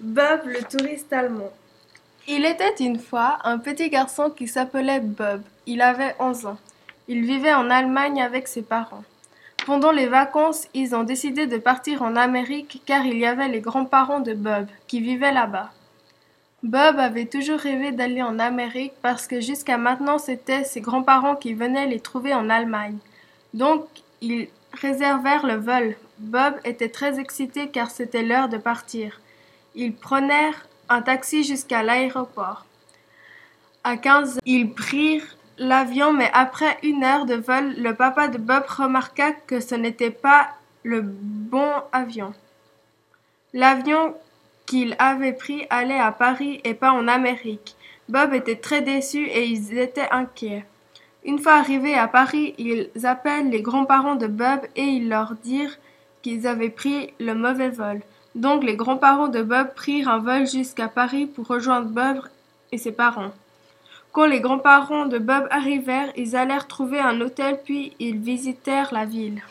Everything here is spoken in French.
Bob le touriste allemand. Il était une fois un petit garçon qui s'appelait Bob. Il avait 11 ans. Il vivait en Allemagne avec ses parents. Pendant les vacances, ils ont décidé de partir en Amérique car il y avait les grands-parents de Bob qui vivaient là-bas. Bob avait toujours rêvé d'aller en Amérique parce que jusqu'à maintenant c'était ses grands-parents qui venaient les trouver en Allemagne. Donc ils réservèrent le vol. Bob était très excité car c'était l'heure de partir. Ils prenèrent un taxi jusqu'à l'aéroport. À 15 ils prirent l'avion, mais après une heure de vol, le papa de Bob remarqua que ce n'était pas le bon avion. L'avion qu'il avait pris allait à Paris et pas en Amérique. Bob était très déçu et ils étaient inquiets. Une fois arrivés à Paris, ils appellent les grands-parents de Bob et ils leur dirent qu'ils avaient pris le mauvais vol. Donc les grands-parents de Bob prirent un vol jusqu'à Paris pour rejoindre Bob et ses parents. Quand les grands-parents de Bob arrivèrent, ils allèrent trouver un hôtel puis ils visitèrent la ville.